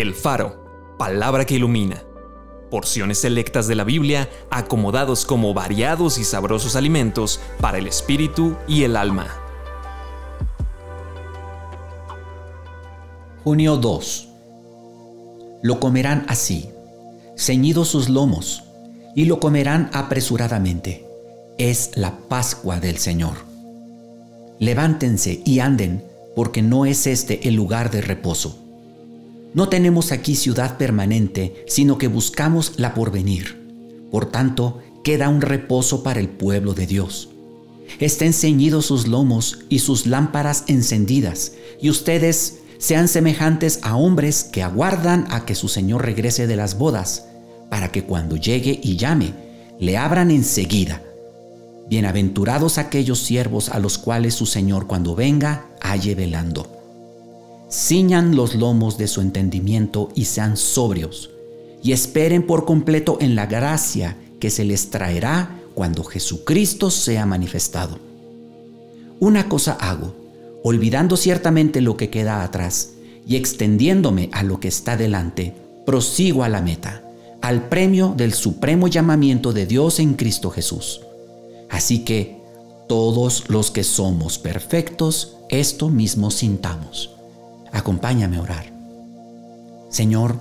El Faro, palabra que ilumina. Porciones selectas de la Biblia acomodados como variados y sabrosos alimentos para el espíritu y el alma. Junio 2. Lo comerán así, ceñidos sus lomos, y lo comerán apresuradamente. Es la Pascua del Señor. Levántense y anden, porque no es este el lugar de reposo no tenemos aquí ciudad permanente, sino que buscamos la porvenir. Por tanto, queda un reposo para el pueblo de Dios. Estén ceñidos sus lomos y sus lámparas encendidas, y ustedes sean semejantes a hombres que aguardan a que su Señor regrese de las bodas, para que cuando llegue y llame, le abran enseguida. Bienaventurados aquellos siervos a los cuales su Señor cuando venga halle velando ciñan los lomos de su entendimiento y sean sobrios, y esperen por completo en la gracia que se les traerá cuando Jesucristo sea manifestado. Una cosa hago, olvidando ciertamente lo que queda atrás y extendiéndome a lo que está delante, prosigo a la meta, al premio del supremo llamamiento de Dios en Cristo Jesús. Así que todos los que somos perfectos, esto mismo sintamos. Acompáñame a orar. Señor,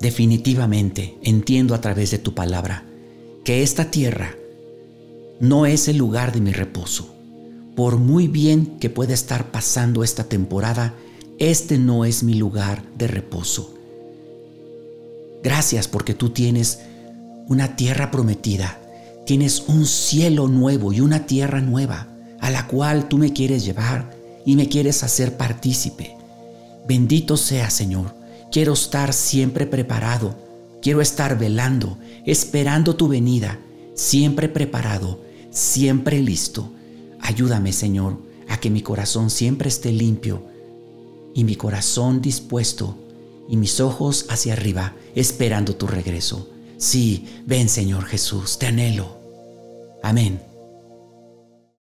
definitivamente entiendo a través de tu palabra que esta tierra no es el lugar de mi reposo. Por muy bien que pueda estar pasando esta temporada, este no es mi lugar de reposo. Gracias porque tú tienes una tierra prometida, tienes un cielo nuevo y una tierra nueva a la cual tú me quieres llevar y me quieres hacer partícipe. Bendito sea, Señor. Quiero estar siempre preparado. Quiero estar velando, esperando tu venida, siempre preparado, siempre listo. Ayúdame, Señor, a que mi corazón siempre esté limpio y mi corazón dispuesto y mis ojos hacia arriba, esperando tu regreso. Sí, ven, Señor Jesús, te anhelo. Amén.